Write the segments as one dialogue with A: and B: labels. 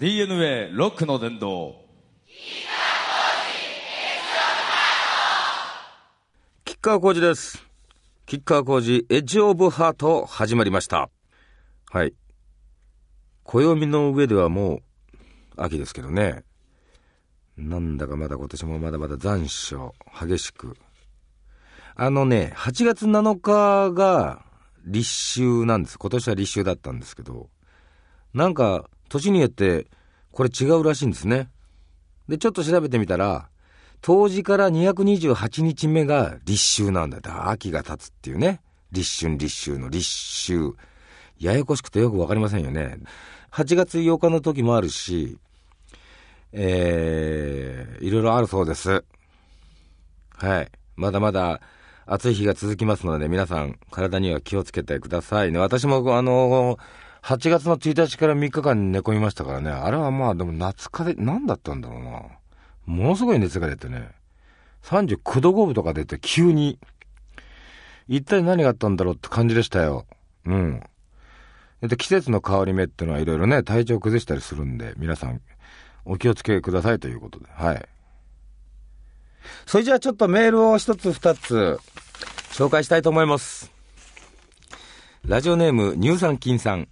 A: DNA ロックの伝道
B: キッカー工事です。キッカー工事エッジオブハート始まりました。はい。暦の上ではもう秋ですけどね。なんだかまだ今年もまだまだ残暑激しく。あのね、8月7日が立秋なんです。今年は立秋だったんですけど、なんか年によってこれ違うらしいんですね。で、ちょっと調べてみたら、冬至から228日目が立秋なんだよ。だ秋が経つっていうね。立春、立秋の立秋。ややこしくてよくわかりませんよね。8月8日の時もあるし、えー、いろいろあるそうです。はい。まだまだ暑い日が続きますので、皆さん体には気をつけてくださいね。私もあの、8月の1日から3日間寝込みましたからね。あれはまあでも夏風邪、何だったんだろうな。ものすごい熱が出てね。39度5分とか出て急に。一体何があったんだろうって感じでしたよ。うん。で、季節の変わり目っていうのはいろいろね、体調崩したりするんで、皆さんお気をつけくださいということで。はい。それじゃあちょっとメールを一つ二つ紹介したいと思います。ラジオネーム、乳酸菌さん。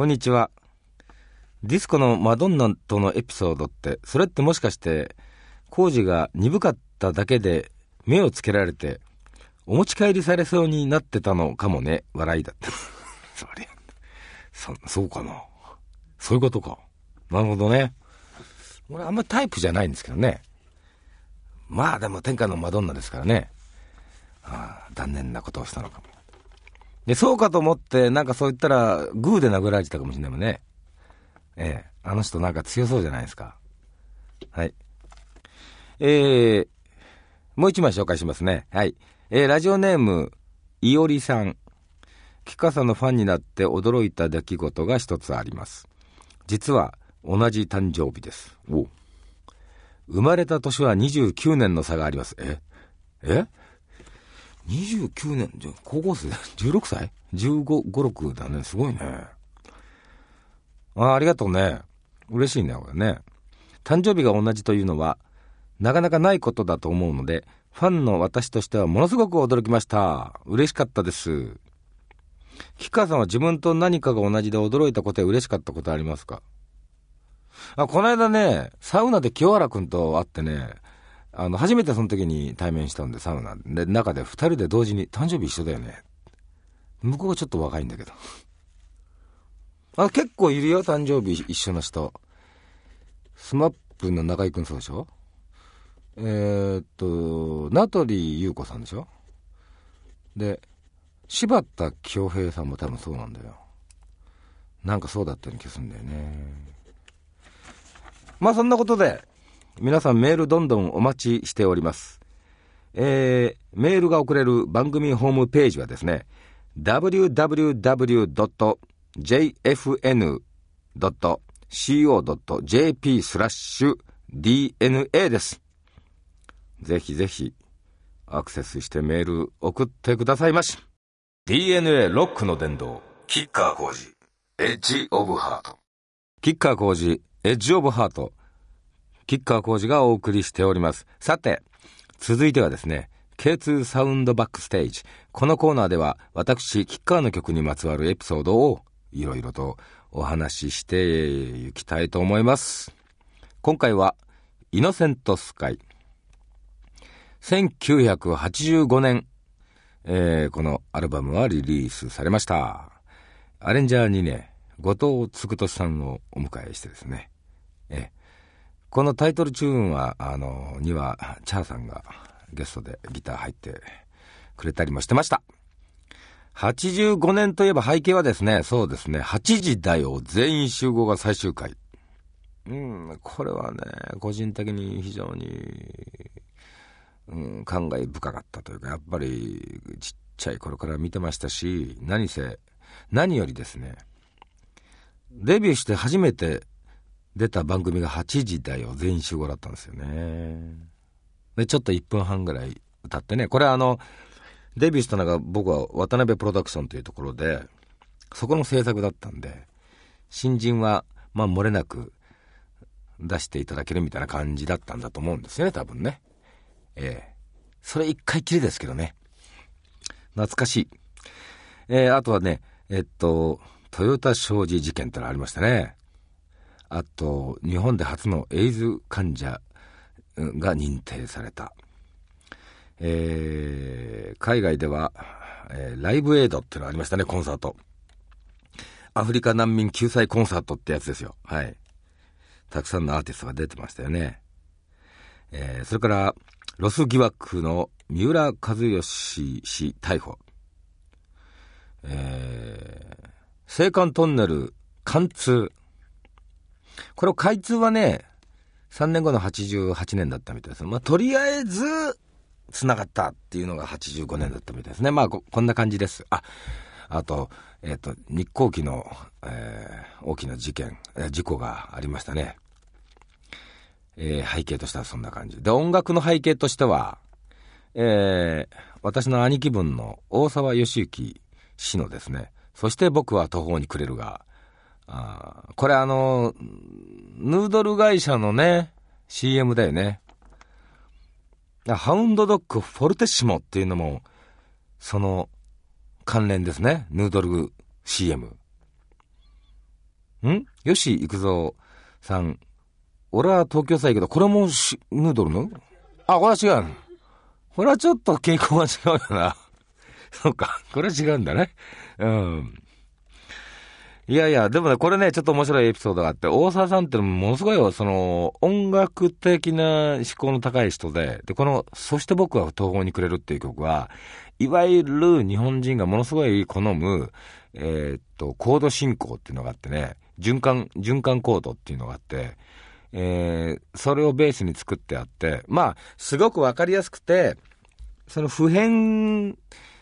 B: こんにちは。ディスコのマドンナとのエピソードって、それってもしかして、コージが鈍かっただけで目をつけられて、お持ち帰りされそうになってたのかもね、笑いだった。そりゃ、そ、そうかな。そういうことか。なるほどね。俺あんまタイプじゃないんですけどね。まあでも天下のマドンナですからね。ああ、残念なことをしたのかも。で、そうかと思って、なんかそう言ったら、グーで殴られてたかもしれないもんね。ええ、あの人なんか強そうじゃないですか。はい。えー、もう一枚紹介しますね。はい。えー、ラジオネーム、いおりさん。キカさんのファンになって驚いた出来事が一つあります。実は、同じ誕生日です。お生まれた年は29年の差があります。え？え？?29 年じゃ高校生 ?16 歳 ?15、5、6だね。すごいね。あありがとうね。嬉しいね、これね。誕生日が同じというのは、なかなかないことだと思うので、ファンの私としてはものすごく驚きました。嬉しかったです。吉川さんは自分と何かが同じで驚いたことや嬉しかったことありますか？あ、この間ね、サウナで清原くんと会ってね、あの、初めてその時に対面したんで、サウナで、中で二人で同時に、誕生日一緒だよね。向こうはちょっと若いんだけど。あ、結構いるよ、誕生日一緒の人。スマップの中居くんそうでしょ？えー、っと、名取裕子さんでしょ？で、柴田恭平さんも多分そうなんだよ。なんかそうだったような気がするんだよね。まあそんなことで、皆さんメールどんどんお待ちしております。えー、メールが送れる番組ホームページはですね、www.jfn.co.jp スラッシュ DNA です。ぜひぜひアクセスしてメール送ってくださいまし。DNA ロックの殿堂、キッカー工事、エッジオブハート。キッカー工事、エッジオブハート。キッカー工事がお送りしております。さて、続いてはですね、K2 サウンドバックステージ。このコーナーでは、私、キッカーの曲にまつわるエピソードを、いろいろとお話ししていきたいと思います。今回は、イノセントスカイ。1985年、えーこのアルバムはリリースされました。アレンジャーにね、後藤嗣俊さんをお迎えしてですね、えーこのタイトルチューンは、あの、には、チャーさんがゲストでギター入ってくれたりもしてました。85年といえば背景はですね、そうですね、8時だよ、全員集合が最終回。うん、これはね、個人的に非常に、うん、感慨深かったというか、やっぱりちっちゃい頃から見てましたし、何せ、何よりですね、デビューして初めて出た番組が8時だよ、全員集合だったんですよね。で、ちょっと1分半ぐらい歌ってね、これあの、デビューしたのが僕は渡辺プロダクションというところで、そこの制作だったんで、新人はまあ、漏れなく出していただけるみたいな感じだったんだと思うんですよね、多分ね。ええそれ一回きりですけどね。懐かしい。えー、あとはね、えっと、豊田商事事件ってのありましたね。あと、日本で初のエイズ患者が認定された。えー、海外では、えー、ライブエイドっていうのがありましたね、コンサート。アフリカ難民救済コンサートってやつですよ。はい。たくさんのアーティストが出てましたよね。えー、それから、ロス疑惑の三浦知良氏逮捕。えー、青函トンネル貫通。これを開通はね、3年後の88年だったみたいです。まあ、とりあえず、繋がったっていうのが85年だったみたいですね。まあ、ここんな感じです。あ、あと、えっ、ー、と、日航機の、えー、大きな事件、事故がありましたね。えー、背景としてはそんな感じ。で、音楽の背景としては、えー、私の兄貴分の大沢義行氏のですね、そして僕は途方に暮れるが、あこれあの、ヌードル会社のね、CM だよね。ハウンドドッグフォルテッシモっていうのも、その関連ですね。ヌードル CM。ん？吉幾三さん。俺は東京さんやけど、これもヌードルの？あ、これは違う。これはちょっと傾向が違うよな。そうか。これは違うんだね。うん。いやいや、でもね、これね、ちょっと面白いエピソードがあって、大沢さんってものすごいその、音楽的な思考の高い人で、で、この、そして僕は東方にくれるっていう曲は、いわゆる日本人がものすごい好む、えー、っと、コード進行っていうのがあってね、循環、循環コードっていうのがあって、えー、それをベースに作ってあって、まあ、すごくわかりやすくて、その普遍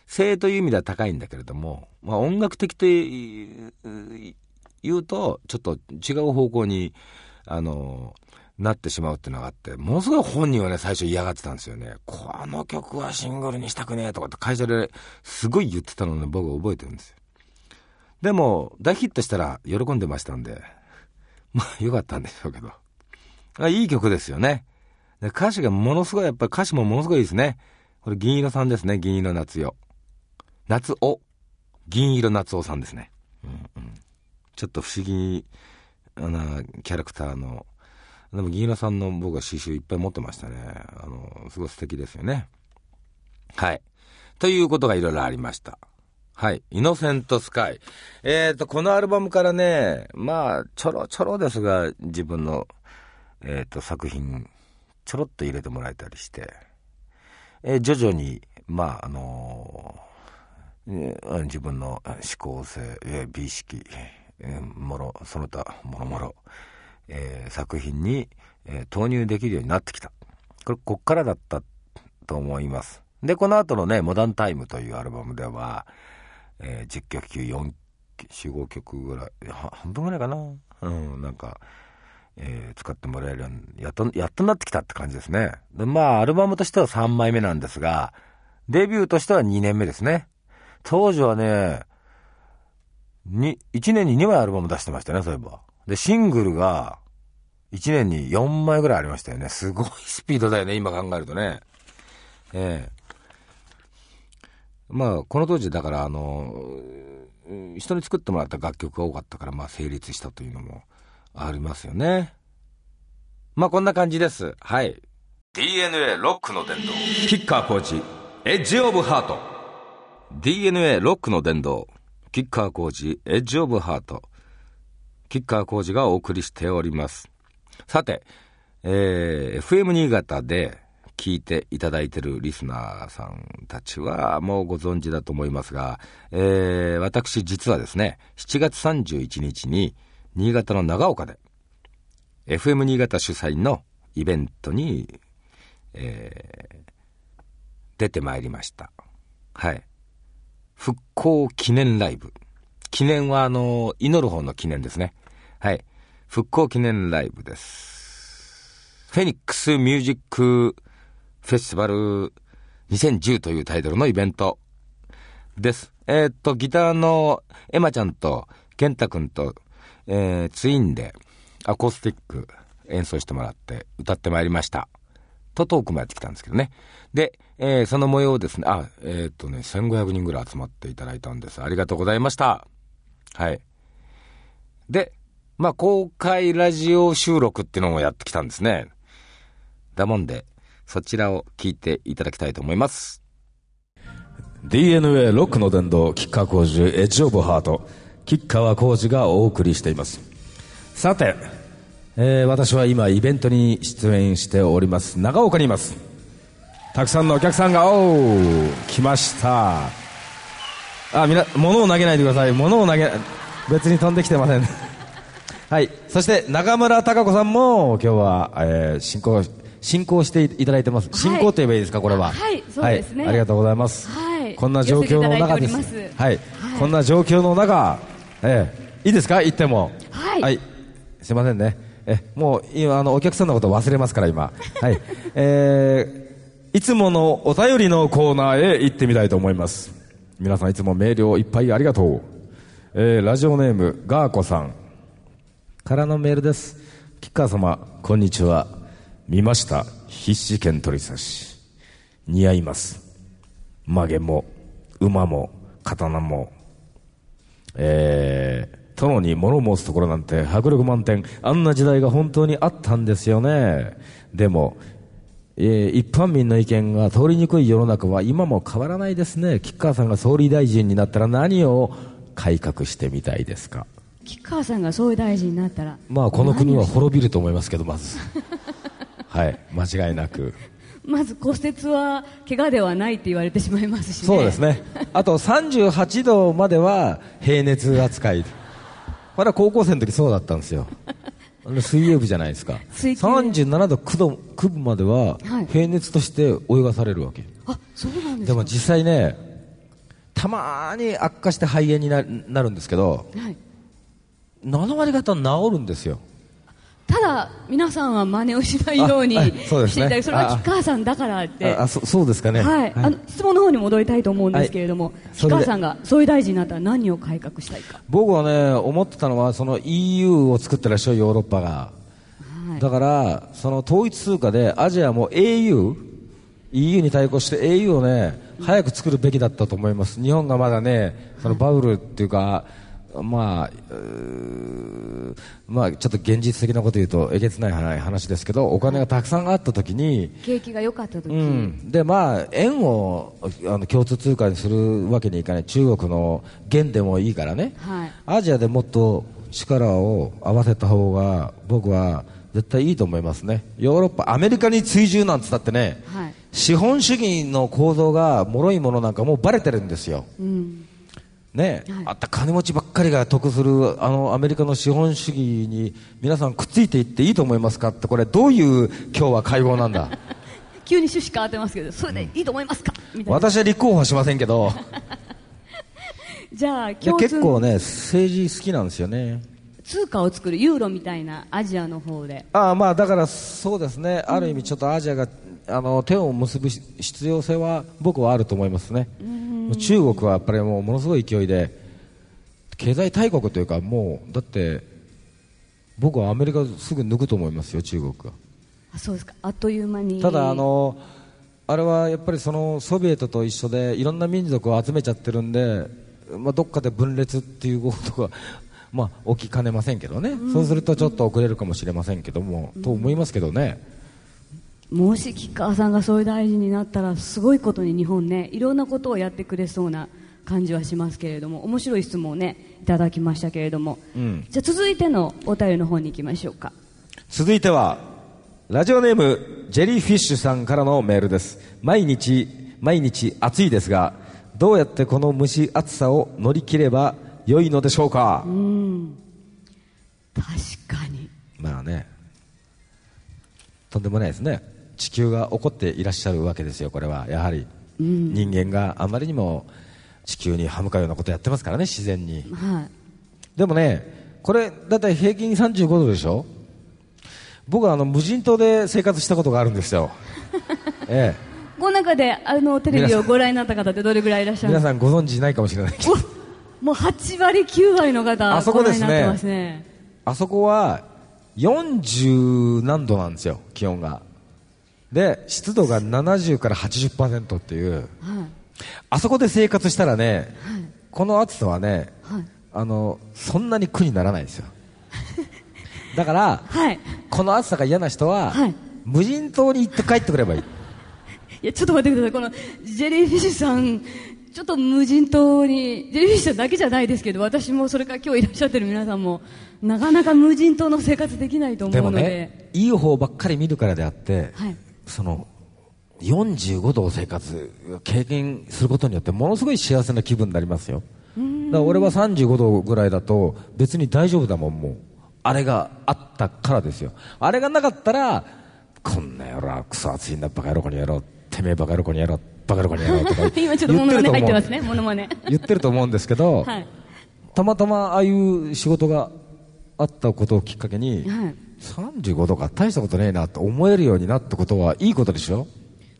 B: 性という意味では高いんだけれども、まあ、音楽的と言うと、ちょっと違う方向に、あの、なってしまうっていうのがあって、ものすごい本人はね、最初嫌がってたんですよね。この曲はシングルにしたくねえとかって会社ですごい言ってたのね、僕は覚えてるんですよ。でも、大ヒットしたら喜んでましたんで、まあ、よかったんでしょうけど。あいい曲ですよね。で歌詞がものすごい、やっぱり歌詞もものすごいですね。これ銀色さんですね、銀色夏代。夏尾。銀色夏尾さんですね。うんうん、ちょっと不思議なキャラクターの、でも銀色さんの僕は刺繍いっぱい持ってましたね。あの、すごい素敵ですよね。はい。ということがいろいろありました。はい。イノセントスカイ。えっ、ー、と、このアルバムからね、まあ、ちょろちょろですが、自分の、えっ、ー、と、作品、ちょろっと入れてもらえたりして、えー、徐々に、まあ、あの自分の思考性、美意識、もろ、その他、もろもろ、えー、作品に、えー、投入できるようになってきた。これ、こっからだったと思います。で、この後のね、モダンタイムというアルバムでは、えー、10曲中4、4、5曲ぐらい、半分ぐらいかな。うん、なんか、えー、使ってもらえるように、やっと、やっとなってきたって感じですね。で、まあ、アルバムとしては3枚目なんですが、デビューとしては2年目ですね。当時はね、に、1年に2枚アルバム出してましたね、そういえば。で、シングルが、1年に4枚ぐらいありましたよね。すごい スピードだよね、今考えるとね。ええまあ、この当時、だから、あの、人に作ってもらった楽曲が多かったから、まあ、成立したというのもありますよね。まあ、こんな感じです。はい。DNA ロックの伝道。キッカーコーチ、エッジオブハート。DNA ロックの殿堂、キッカー工事、エッジオブハート、キッカー工事がお送りしております。さて、えー、FM 新潟で聞いていただいてるリスナーさんたちはもうご存知だと思いますが、えー、私実はですね、7月31日に新潟の長岡で、FM 新潟主催のイベントに、えー、出てまいりました。はい。復興記念ライブ。記念はあの、祈る方の記念ですね。はい。復興記念ライブです。フェニックスミュージックフェスティバル2010というタイトルのイベントです。えー、っと、ギターのエマちゃんとケンタ君と、えー、ツインで、アコースティック演奏してもらって歌ってまいりました。とトークもやってきたんですけどね。で、えーその模様をですね、あ、えーっとね、1500人ぐらい集まっていただいたんです。ありがとうございました。はい。で、まあ、公開ラジオ収録っていうのもやってきたんですね。だもんで、そちらを聞いていただきたいと思います。
A: DNA ロックの殿堂、吉川浩司、エッジオブハート、吉川浩司がお送りしています。さて、えー私は今イベントに出演しております、長岡にいます。たくさんのお客さんが、おー、来ました。あ、みな、物を投げないでください。物を投げ、別に飛んできてません。はい。そして、中村孝子さんも、今日は、えー進行、進行していただいてます。進行と言えばいいですか、これは。
C: はいそうですね
B: はいありがとうございます。
C: はい
B: こんな状況の中です。はい。こんな状況の中、ええいいですか？言っても。
C: はい
B: すいませんね。え、もう、今、あの、お客さんのこと忘れますから、今。はい。えー、いつものお便りのコーナーへ行ってみたいと思います。皆さんいつもメールをいっぱいありがとう。えー、ラジオネーム、ガーコさん。からのメールです。吉川様、こんにちは。見ました。必死剣取り差し。似合います。曲げも、馬も、刀も、えー、殿に物申すところなんて迫力満点。あんな時代が本当にあったんですよね。でも、えー一般民の意見が通りにくい世の中は今も変わらないですね。吉川さんが総理大臣になったら何を改革してみたいですか？
C: 吉川さんが総理大臣になったら
B: まあこの国は滅びると思いますけど、まず。はい、間違いなく。
C: まず骨折は怪我ではないって言われてしまいますしね
B: そうですね。あと38度までは平熱扱い。これは高校生の時そうだったんですよ。あの水泳部じゃないですか。
C: 水球
B: 37度9度9分までは
C: はい
B: 平熱として泳がされるわけ。
C: あそうなんですか
B: でも実際ね、たまーに悪化して肺炎にななるんですけど、
C: はい、
B: 7割方治るんですよ。
C: ただ皆さんは真似をしないようにしていただきそれは
B: あ。
C: 吉川さんだからって。
B: ああそそうですかね。
C: はい、あの質問の方に戻りたいと思うんですけれども、
B: はい。
C: 吉川さんが総理大臣になったら何を改革したいか、
B: 僕はね、思ってたのは、その EU を作ってらっしゃるヨーロッパが。
C: はい、
B: だから、その統一通貨でアジアも au、EU に対抗して au をね、早く作るべきだったと思います。日本がまだね、そのバブルっていうか、まあ、まあ、ちょっと現実的なこと言うと、えげつない話ですけど、お金がたくさんあったときに、
C: 景気が良かった時、
B: うん、でまあ円をあの共通通貨にするわけにいかない。中国の元でもいいからね、
C: はい。
B: アジアでもっと力を合わせた方が僕は絶対いいと思いますね。ヨーロッパアメリカに追従なんつったってね、
C: はい。
B: 資本主義の構造が脆いものなんかもうバレてるんですよ。
C: うん、
B: ね、
C: はい。
B: あった金持ちばっかりが得するあのアメリカの資本主義に皆さんくっついていっていいと思いますかってこれどういう今日は会合なんだ？
C: 急に趣旨変わってますけど、それでいいと思いますか、みたいな、
B: 私は立候補はしませんけど。
C: じゃあ、
B: 結構ね政治好きなんですよね。
C: 通貨を作るユーロみたいなアジアの方で、
B: ああまあだからそうですね、ある意味ちょっとアジアがあの手を結ぶ必要性は僕はあると思いますね中国はやっぱりもうものすごい勢いで経済大国というかもうだって僕はアメリカすぐ抜くと思いますよ中国が
C: あそうですか、あっという間に、
B: ただあのあれはやっぱりそのソビエトと一緒でいろんな民族を集めちゃってるんで、まあ、どっかで分裂っていうことが、まあ、起きかねませんけどね、そうするとちょっと遅れるかもしれませんけども、と思いますけどね、
C: もし吉川さんが総理大臣になったら、すごいことに日本ね、いろんなことをやってくれそうな感じはしますけれども、面白い質問をね、いただきましたけれども、
B: うん。
C: じゃあ続いてのお便りの方に行きましょうか。
B: 続いてはラジオネームジェリーフィッシュさんからのメールです。毎日毎日暑いですがどうやってこの蒸し暑さを乗り切れば良いのでしょうか、
C: 確かに。
B: まあね。とんでもないですね地球が怒っていらっしゃるわけですよこれは。やはり、人間があまりにも地球に歯向かうようなことやってますからね自然に。
C: はい。
B: でもねこれだいたい平均35度でしょ？僕はあの無人島で生活したことがあるんですよ。ええ。
C: この中であのテレビをご覧になった方ってどれぐらいいらっしゃるんですか？
B: 皆さんご存知ないかもしれないけど。
C: おもう8割、9割の方、
B: あそこですね。
C: ね。
B: あそこは40何度なんですよ気温がで湿度が70から80%っていう。
C: はい。
B: あそこで生活したらね、この暑さはね、
C: はい。
B: あのそんなに苦にならないですよ。だから
C: はい。
B: この暑さが嫌な人は、
C: はい。
B: 無人島に行って帰ってくればいい。
C: いやちょっと待ってください。このジェリーフィッシュさんちょっと無人島にジェリーフィッシュさんだけじゃないですけど私もそれから今日いらっしゃってる皆さんもなかなか無人島の生活できないと思
B: でも
C: うので。
B: ねいい方ばっかり見るからであって、
C: はい
B: その45度を生活経験することによってものすごい幸せな気分になりますよ。だから俺は35度ぐらいだと別に大丈夫だもんもうあれがあったからですよ。あれがなかったらこんな野郎クソ暑いんだバカ野郎こにやろうてめえバカ野郎こにやろうバカ野郎こにやろうとか
C: 今ちょっとモノマネ入ってますねモノマネ。
B: 言ってると思うんですけど、
C: はい。
B: たまたまああいう仕事があったことをきっかけに、
C: はい
B: 35度か大したことねえなと思えるようになったことはいいことでしょ？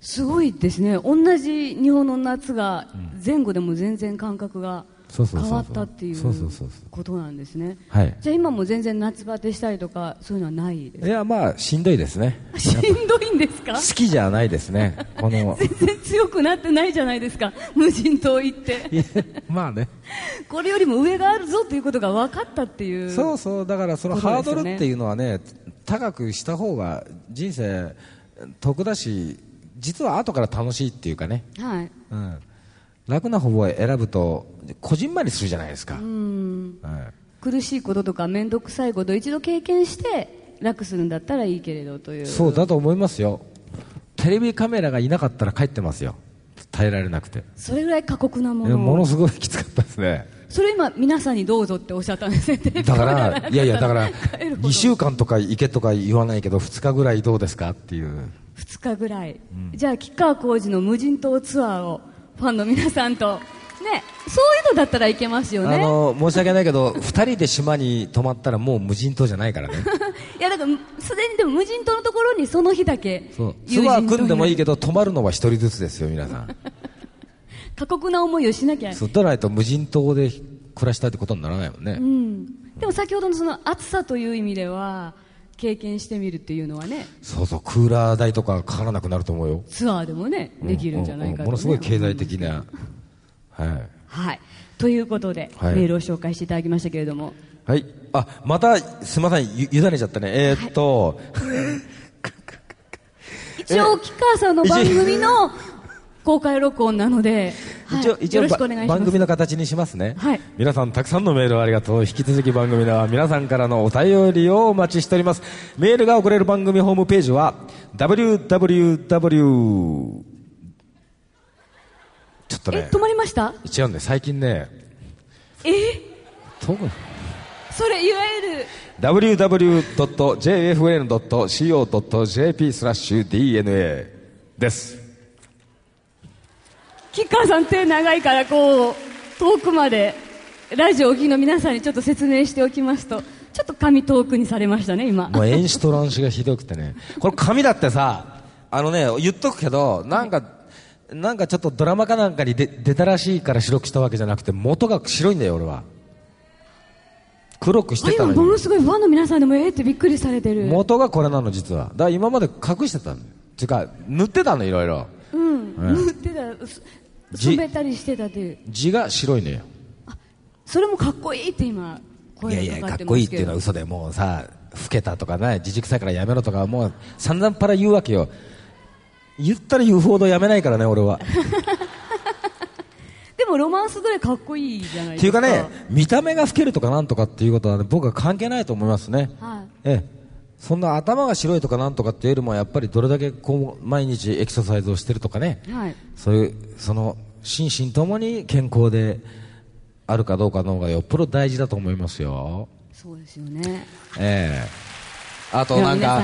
C: すごいですね。同じ日本の夏が前後でも全然感覚が
B: そうそうそうそう
C: 変わったってい
B: そうそうそうそう。
C: ことなんですね。
B: はい。
C: じゃあ今も全然夏バテしたりとかそういうのはないです
B: いやまあしんどいですね。
C: しんどいんですか？
B: 好きじゃないですね。この
C: 全然強くなってないじゃないですか。無人島行って。
B: まあね。
C: これよりも上があるぞということが分かったっていう
B: そうそう。だからそのハードルっていうのはね高くした方が人生得だし実は後から楽しいっていうかね、
C: はい。
B: うん、楽な方を選ぶとこじんまりするじゃないですか、
C: うん。
B: はい。
C: 苦しいこととか面倒くさいことを一度経験して楽するんだったらいいけれどという。
B: そうだと思いますよ。テレビカメラがいなかったら帰ってますよ。耐えられなくて。
C: それぐらい過酷なもの
B: ものすごいきつかったですね。
C: それ今皆さんにどうぞっておっしゃったんですね。
B: だからいやいやだから
C: 帰ること。
B: 2週間とか行けとか言わないけど2日ぐらいどうですかっていう。
C: 2日ぐらい、じゃあ吉川晃司の無人島ツアーをファンの皆さんと。ねそういうのだったらいけますよね。
B: あの申し訳ないけど2人で島に泊まったらもう無人島じゃないからね。
C: いやだからすでにでも無人島のところにその日だけ
B: そう。ツアー組んでもいい
C: け
B: けど泊まるのは1人ずつですよ皆さん。
C: 過酷な思いをしなきゃ。
B: そうだないと無人島で暮らしたいってことにならないもんね、
C: うん、でも先ほどのその暑さという意味では経験してみるっていうのはね。
B: そうそうクーラー代とかかからなくなると思うよ。
C: ツアーでもねできるんじゃないかと、ね。
B: ううものすごい経済的な、はい。
C: はい。ということで、
B: はい。
C: メールを紹介していただきましたけれども。
B: はい。あ、また、すみません、ゆ、委ねちゃったね。えーっと、
C: 一応 吉川さんの番組の公開録音なので、はい
B: 一応、一応番組の形にしますね。
C: はい
B: 皆さん、たくさんのメールをありがとう。引き続き番組では皆さんからのお便りをお待ちしております。メールが送れる番組ホームページは、www、ちょっとね
C: え止、まりました？
B: 違うんで、最近ね、
C: え？
B: 特に、
C: それいわゆる
B: www.jfn.co.jp スラッシュ DNA です。
C: 吉川さん手長いからこう遠くまでラジオをお聞きの皆さんにちょっと説明しておきますとちょっと髪遠くにされましたね今
B: もう演出と乱視がひどくてね。これ紙だってさ、あのね、言っとくけど、なんか、なんかちょっとドラマかなんかに出出たらしいから白くしたわけじゃなくて、元が白いんだよ、俺は。黒くしてたのに。
C: すごいファンの皆さんでもええってびっくりされてる
B: 元がこれなの、実は。だから今まで隠してたの。ていうか、塗ってたの、いろいろ。
C: うん
B: うん
C: 塗ってたす
B: じ
C: 染めたりしてたっていう
B: 字が白いのよ。
C: それもかっこいいって今
B: いやいや、
C: 声がかか
B: かってこいいっていう
C: ますけど
B: のは嘘で、もうさ、老けたとかね、自くさいからやめろとか、もう散々パラ言うわけよ。言ったら言うほどやめないからね、俺は。
C: でもロマンスぐらいかっこいいじゃない
B: って
C: ですか
B: いうかね、見た目が老けるとかなんとかっていうことは、ね、僕は関係ないと思いますね。
C: はい
B: ええ。そんな頭が白いとかなんとかっていうよりも、やっぱりどれだけこう、毎日エクササイズをしてるとかね、
C: はい
B: そういう、その、心身ともに健康であるかどうかの方がよっぽど大事だと思いますよ。
C: そうですよね
B: ええ。あとなんか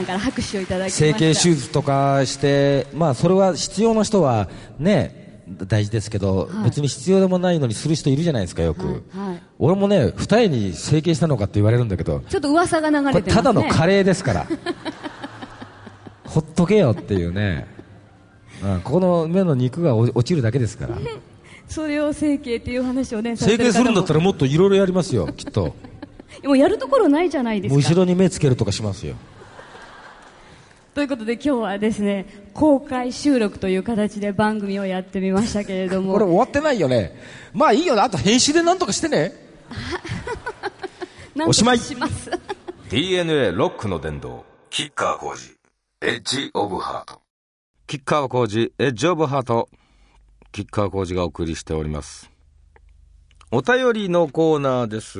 B: 整形手術とかして、まあそれは必要な人はね、大事ですけど、
C: はい
B: 別に必要でもないのにする人いるじゃないですか、よく。
C: はいはい
B: 俺もね、二重に整形したのかって言われるんだけど、
C: ちょっと噂が流
B: これ
C: れて
B: ただのカレーですから。ほっとけよっていうね。うん、ここの目の肉が落落ちるだけですから。
C: それを整形っていう話をねさ
B: 整形するんだったらもっといろいろやりますよ、きっと。
C: もうやるところないじゃないですか。
A: 後ろに目つけるとかしますよ。
C: ということで今日はですね、公開収録という形で番組をやってみましたけれども。
A: これ終わってないよね。まあいいよね。あと編集でなんとかしてね。おしまい
C: します。
B: DNA ロックの殿堂、キッカー工事、エッジオブハート。キッカー工事、エッジオブハート。キッカー工事がお送りしております。お便りのコーナーです。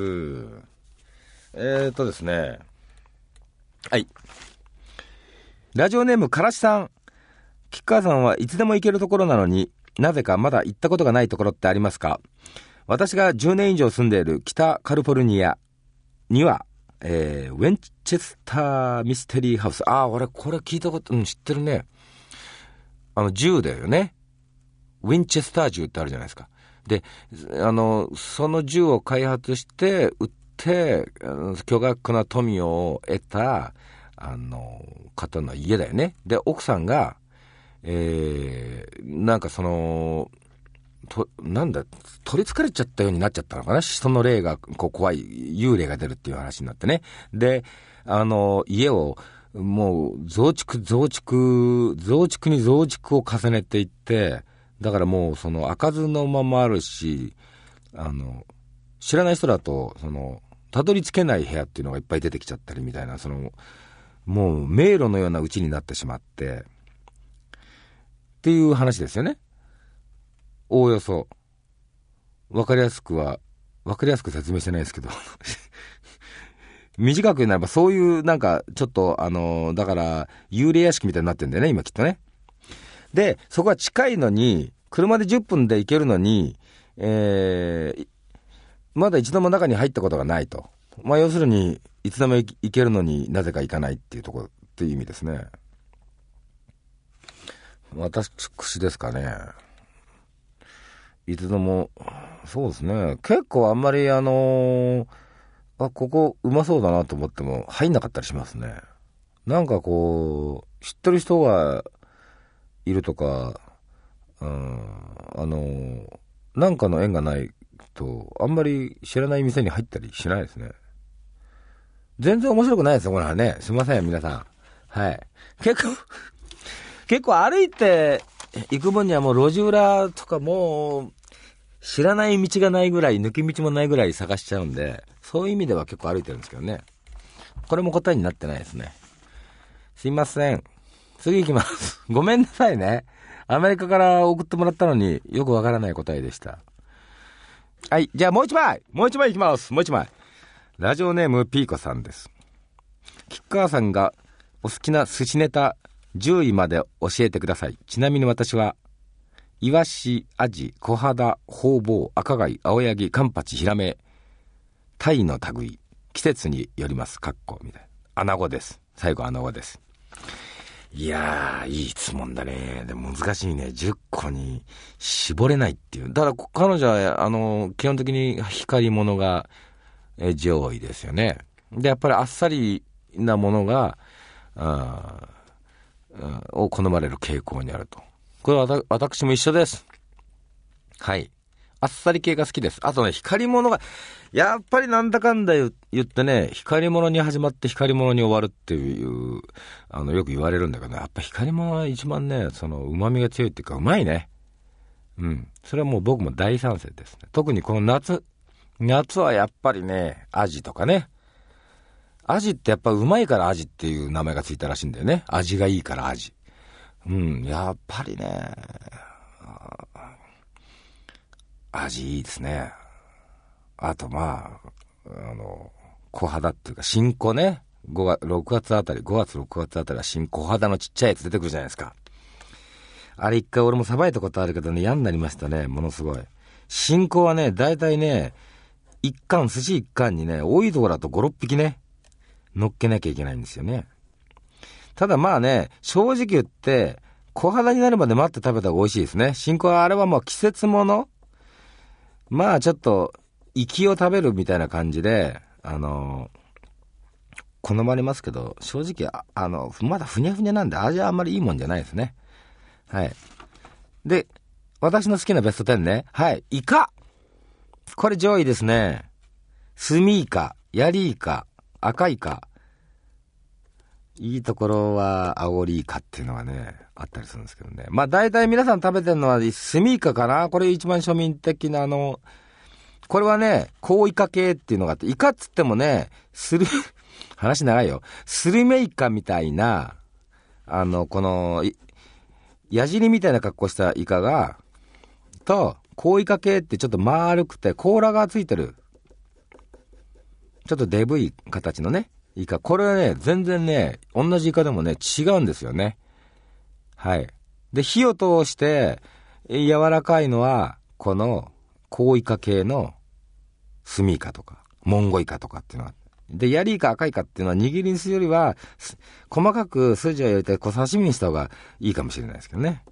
B: えーとですね。はい。ラジオネームからしさん。キッカーさんはいつでも行けるところなのになぜかまだ行ったことがないところってありますか？私が10年以上住んでいる北カリフォルニアには、えー、ウェンチェスターミステリーハウス。ああ、俺これ聞いたこと、うん、知ってるね。あの、銃だよね。ウィンチェスター銃ってあるじゃないですか。で、あの、その銃を開発して、売って、巨額な富を得た、あの、方の家だよね。で、奥さんが、えー、なんかその、と、なんだ、取り憑かれちゃったようになっちゃったのかな？人の霊が、こう、怖い、幽霊が出るっていう話になってね。で、あの、家を、もう、増築、増築、増築に増築を重ねていって、だからもう、その、開かずのままあるし、あの、知らない人だと、その、たどり着けない部屋っていうのがいっぱい出てきちゃったりみたいな、その、もう、迷路のような家になってしまって、っていう話ですよね。おおよそ。わかりやすくは、わかりやすく説明してないですけど。短く言うならば、そういう、なんか、ちょっと、あの、だから、幽霊屋敷みたいになってんだよね、今きっとね。で、そこは近いのに、車で10分で行けるのに、えー、まだ一度も中に入ったことがないと。まあ、要するに、いつでも行けるのになぜか行かないっていうとこ、っていう意味ですね。私ですかね。いつでも、そうですね。結構あんまりあのーあ、ここうまそうだなと思っても入んなかったりしますね。なんかこう、知ってる人がいるとか、うん、あのーなんかの縁がないと、あんまり知らない店に入ったりしないですね。全然面白くないですよ、これはね。すいません、皆さん。はい。結構、結構歩いて行く分にはもう路地裏とかもう、知らない道がないぐらい、抜き道もないぐらい探しちゃうんで、そういう意味では結構歩いてるんですけどね。これも答えになってないですね。すいません。次行きます。ごめんなさいね。アメリカから送ってもらったのによくわからない答えでした。はい。じゃあもう一枚もう一枚行きますもう一枚ラジオネームピーコさんです。吉川さんがお好きな寿司ネタ10位まで教えてください。ちなみに私は、イワシ、アジ、小肌、ホウボウ、赤貝、青柳、カンパチ、ヒラメ、タイの類、季節によります。かっこ、みたいな。アナゴです。最後、アナゴです。いやー、いい質問だね。でも難しいね。10個に絞れないっていう。だから、彼女は、あの、基本的に光り物が上位ですよね。で、やっぱりあっさりなものが、あーうんを好まれる傾向にあると。これは私も一緒です。はい。あっさり系が好きです。あとね、光り物が、やっぱりなんだかんだ言言ってね、光り物に始まって光り物に終わるっていう、あの、よく言われるんだけどね、やっぱ光り物は一番ね、その、旨味が強いっていうか、うまいね。うん。それはもう僕も大賛成ですね。特にこの夏、夏はやっぱりね、アジとかね、アジってやっぱうまいからアジっていう名前がついたらしいんだよね。味がいいからアジ。うん、やっぱりね、味いいですね。あとまあ、あの、小肌っていうか、新子ね。5月、6月あたり、5月、6月あたりは新小肌のちっちゃいやつ出てくるじゃないですか。あれ一回俺もさばいたことあるけどね、嫌になりましたね、ものすごい。新子はね、だいたいね、一貫、寿司一貫にね、多いところだと5、6匹ね、乗っけなきゃいけないんですよね。ただまあね、正直言って、小肌になるまで待って食べた方が美味しいですね。新子はあれはもう季節ものまあちょっと、息を食べるみたいな感じで、あの好まれますけど、正直、ああの、まだふにゃふにゃなんで味はあんまりいいもんじゃないですね。はい。で、私の好きなベスト10ね。はい。イカこれ上位ですね。スミイカ。ヤリイカ、赤イカ、いいところは、アオリイカっていうのがね、あったりするんですけどね。まあ大体皆さん食べてるのは、スミイカかなこれ一番庶民的なあの、これはね、コウイカ系っていうのがあって、イカっつってもね、スル、話長いよ。スルメイカみたいな、あの、この、矢尻みたいな格好したイカが、と、コウイカ系ってちょっと丸くて甲羅がついてる。ちょっとデブい形のね、イカ。これはね、全然ね、同じイカでもね、違うんですよね。はい。で、火を通して、柔らかいのは、この、コウイカ系の、スミイカとか、モンゴイカとかっていうのがで、ヤリイカ赤イカっていうのは握りにするよりは、細かく筋を入れて小刺身にした方がいいかもしれないですけどね。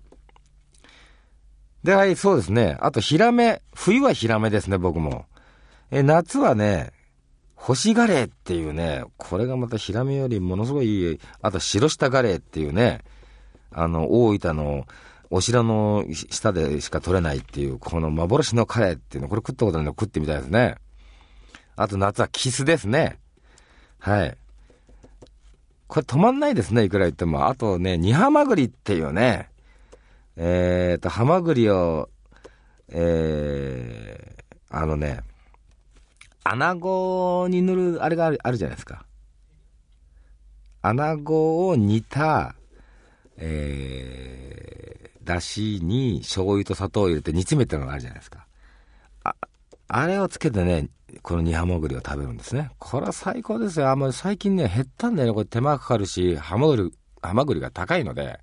B: で、はい、そうですね。あと、ヒラメ。冬はヒラメですね、僕も。え、夏はね、干しガレーっていうね、これがまたヒラメよりものすごい、あと白下ガレーっていうね、あの、大分のお城の下でしか取れないっていう、この幻のカレーっていうの、これ食ったことないの食ってみたいですね。あと夏はキスですね。はい。これ止まんないですね、いくら言っても。あとね、煮ハマグリっていうね、えーと、ハマグリを、えー、あのね、穴子に塗る、あれがあるあるじゃないですか。穴子を煮た、えー、だしに醤油と砂糖を入れて煮詰めたのがあるじゃないですか。あ、あれをつけてね、この煮ハマグリを食べるんですね。これは最高ですよ。あ、もう最近ね、減ったんだよね。これ手間かかるし、ハマグリ、ハマグリが高いので。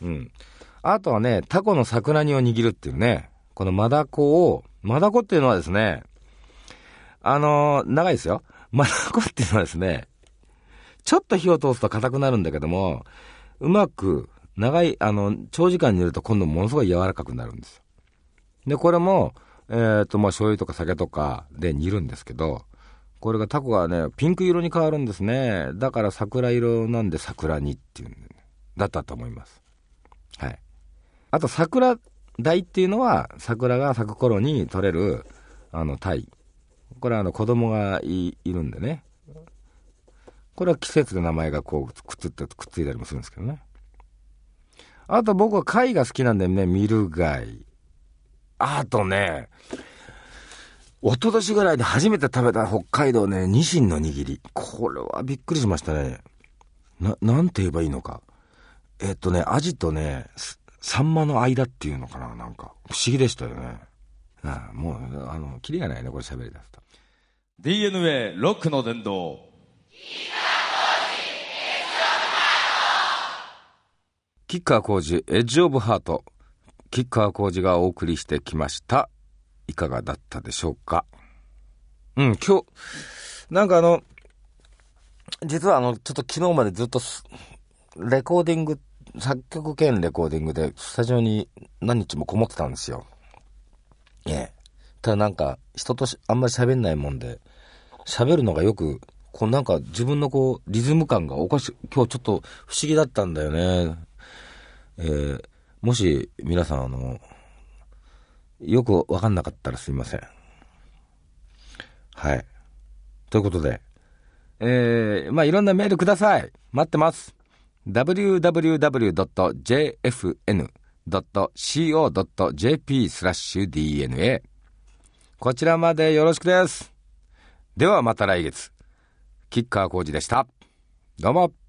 B: うん。あとはね、タコの桜煮を握るっていうね、このマダコを、マダコっていうのはですね、あのー、長いですよ。マダコっていうのはですね、ちょっと火を通すと硬くなるんだけども、うまく、長い、あの、長時間煮ると今度ものすごい柔らかくなるんですよ。で、これも、えっ、ー、と、まあ、醤油とか酒とかで煮るんですけど、これがタコがね、ピンク色に変わるんですね。だから桜色なんで桜煮っていうん、ね、だったと思います。はい。あと桜鯛っていうのは、桜が咲く頃に取れる、あの、鯛。これはあの、子供がいるんでね。これは季節で名前がこう、くっつって、くっついたりもするんですけどね。あと僕は貝が好きなんでね、ミル貝。あとね、一昨年ぐらいで初めて食べた北海道ね、ニシンの握り。これはびっくりしましたね。な、なんて言えばいいのか。えっとね、アジとね、サンマの間っていうのかななんか、不思議でしたよね。ああもう、あの、キリがないね、これ喋り出すと。
A: DNA ロックの伝道。
B: キッカー工事エッジオブハート。キッカー工事がお送りしてきました。いかがだったでしょうかうん、今日、なんかあの、実はあの、ちょっと昨日までずっと、レコーディング、作曲兼レコーディングで、スタジオに何日もこもってたんですよ。ええ。ただなんか、人とあんまり喋んないもんで、喋るのがよく、こうなんか自分のこう、リズム感がおかしい、今日ちょっと不思議だったんだよね。えー、もし皆さんあの、よくわかんなかったらすいません。はい。ということで、えー、まあいろんなメールください。待ってます。www.jfn.co.jp スラッシュ DNA こちらまでよろしくです。ではまた来月。キッカー工事でした。どうも。